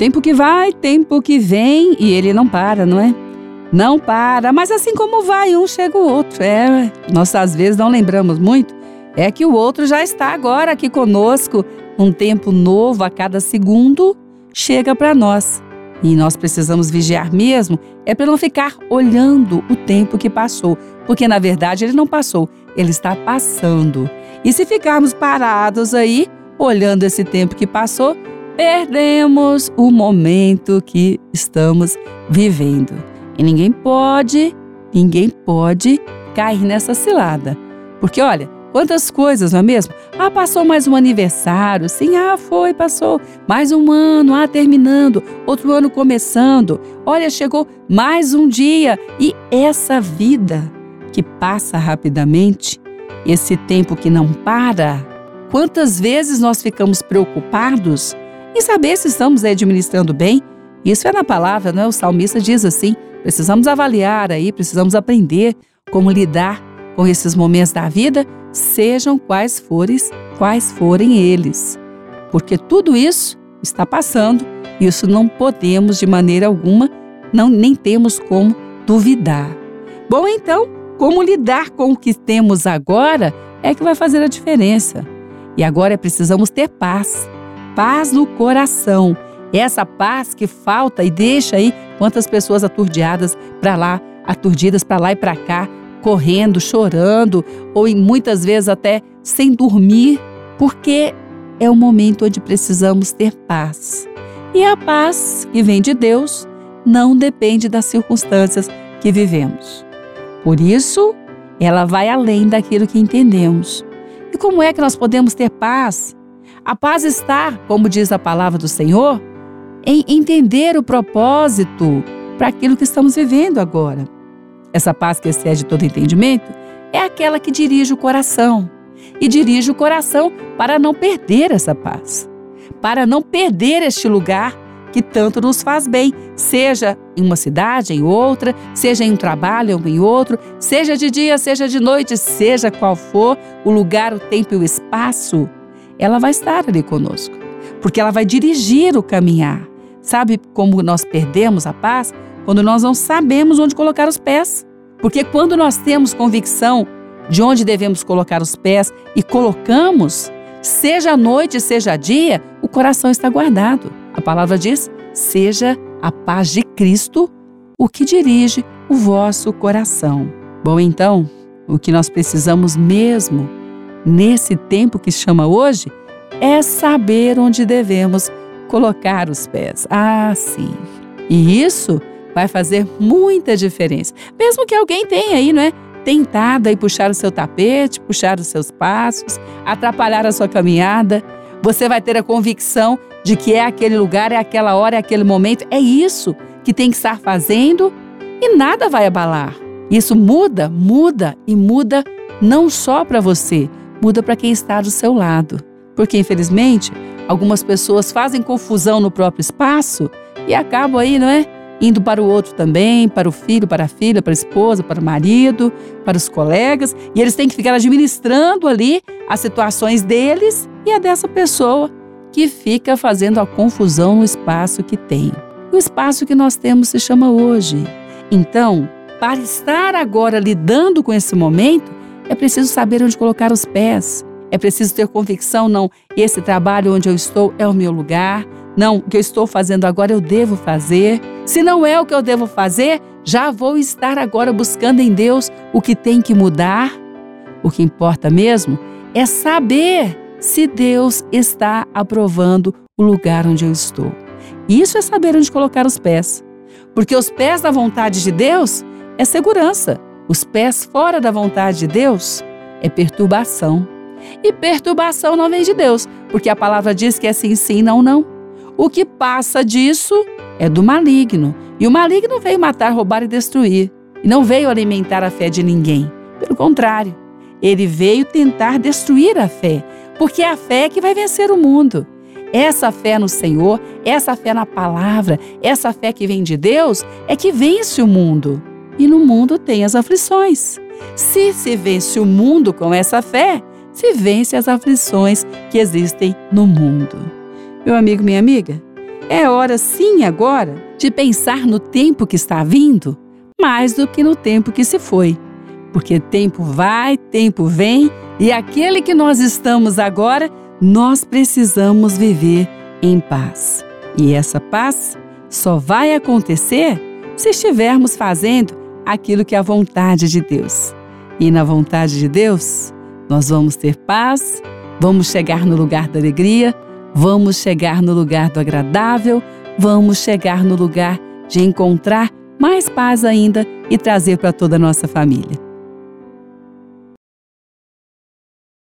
Tempo que vai, tempo que vem e ele não para, não é? Não para, mas assim como vai, um chega o outro. É, nós às vezes não lembramos muito, é que o outro já está agora aqui conosco, um tempo novo a cada segundo chega para nós. E nós precisamos vigiar mesmo, é para não ficar olhando o tempo que passou, porque na verdade ele não passou, ele está passando. E se ficarmos parados aí, olhando esse tempo que passou, perdemos o momento que estamos vivendo. E ninguém pode, ninguém pode cair nessa cilada. Porque olha, Quantas coisas, não é mesmo? Ah, passou mais um aniversário. Sim, ah, foi, passou. Mais um ano, ah, terminando. Outro ano começando. Olha, chegou mais um dia. E essa vida que passa rapidamente, esse tempo que não para, quantas vezes nós ficamos preocupados em saber se estamos administrando bem? Isso é na palavra, não é? O salmista diz assim: precisamos avaliar aí, precisamos aprender como lidar com esses momentos da vida sejam quais fores, quais forem eles. Porque tudo isso está passando, isso não podemos de maneira alguma, não nem temos como duvidar. Bom, então, como lidar com o que temos agora é que vai fazer a diferença. E agora precisamos ter paz, paz no coração. Essa paz que falta e deixa aí quantas pessoas aturdiadas para lá, aturdidas para lá e para cá, correndo, chorando, ou muitas vezes até sem dormir, porque é o momento onde precisamos ter paz. E a paz que vem de Deus não depende das circunstâncias que vivemos. Por isso, ela vai além daquilo que entendemos. E como é que nós podemos ter paz? A paz está, como diz a palavra do Senhor, em entender o propósito para aquilo que estamos vivendo agora. Essa paz que excede todo entendimento é aquela que dirige o coração. E dirige o coração para não perder essa paz, para não perder este lugar que tanto nos faz bem, seja em uma cidade, em outra, seja em um trabalho ou em outro, seja de dia, seja de noite, seja qual for o lugar, o tempo e o espaço, ela vai estar ali conosco, porque ela vai dirigir o caminhar. Sabe como nós perdemos a paz? quando nós não sabemos onde colocar os pés. Porque quando nós temos convicção de onde devemos colocar os pés e colocamos, seja noite, seja dia, o coração está guardado. A palavra diz: seja a paz de Cristo o que dirige o vosso coração. Bom, então, o que nós precisamos mesmo nesse tempo que chama hoje é saber onde devemos colocar os pés. Ah, sim. E isso vai fazer muita diferença. Mesmo que alguém tenha aí, não é? Tentado aí puxar o seu tapete, puxar os seus passos, atrapalhar a sua caminhada, você vai ter a convicção de que é aquele lugar, é aquela hora, é aquele momento, é isso que tem que estar fazendo e nada vai abalar. Isso muda, muda e muda não só para você, muda para quem está do seu lado. Porque, infelizmente, algumas pessoas fazem confusão no próprio espaço e acabam aí, não é? indo para o outro também, para o filho, para a filha, para a esposa, para o marido, para os colegas, e eles têm que ficar administrando ali as situações deles e a dessa pessoa que fica fazendo a confusão no espaço que tem. O espaço que nós temos se chama hoje. Então, para estar agora lidando com esse momento, é preciso saber onde colocar os pés. É preciso ter convicção, não, esse trabalho onde eu estou é o meu lugar, não, o que eu estou fazendo agora eu devo fazer. Se não é o que eu devo fazer, já vou estar agora buscando em Deus o que tem que mudar. O que importa mesmo é saber se Deus está aprovando o lugar onde eu estou. Isso é saber onde colocar os pés. Porque os pés da vontade de Deus é segurança. Os pés fora da vontade de Deus é perturbação. E perturbação não vem de Deus, porque a palavra diz que é sim, sim, não, não. O que passa disso é do maligno. E o maligno veio matar, roubar e destruir. E não veio alimentar a fé de ninguém. Pelo contrário, ele veio tentar destruir a fé, porque é a fé que vai vencer o mundo. Essa fé no Senhor, essa fé na palavra, essa fé que vem de Deus é que vence o mundo. E no mundo tem as aflições. Se se vence o mundo com essa fé, se vence as aflições que existem no mundo. Meu amigo, minha amiga, É hora sim agora de pensar no tempo que está vindo mais do que no tempo que se foi. Porque tempo vai, tempo vem e aquele que nós estamos agora, nós precisamos viver em paz. E essa paz só vai acontecer se estivermos fazendo aquilo que é a vontade de Deus. E na vontade de Deus, nós vamos ter paz, vamos chegar no lugar da alegria, vamos chegar no lugar do agradável, vamos chegar no lugar de encontrar mais paz ainda e trazer para toda a nossa família.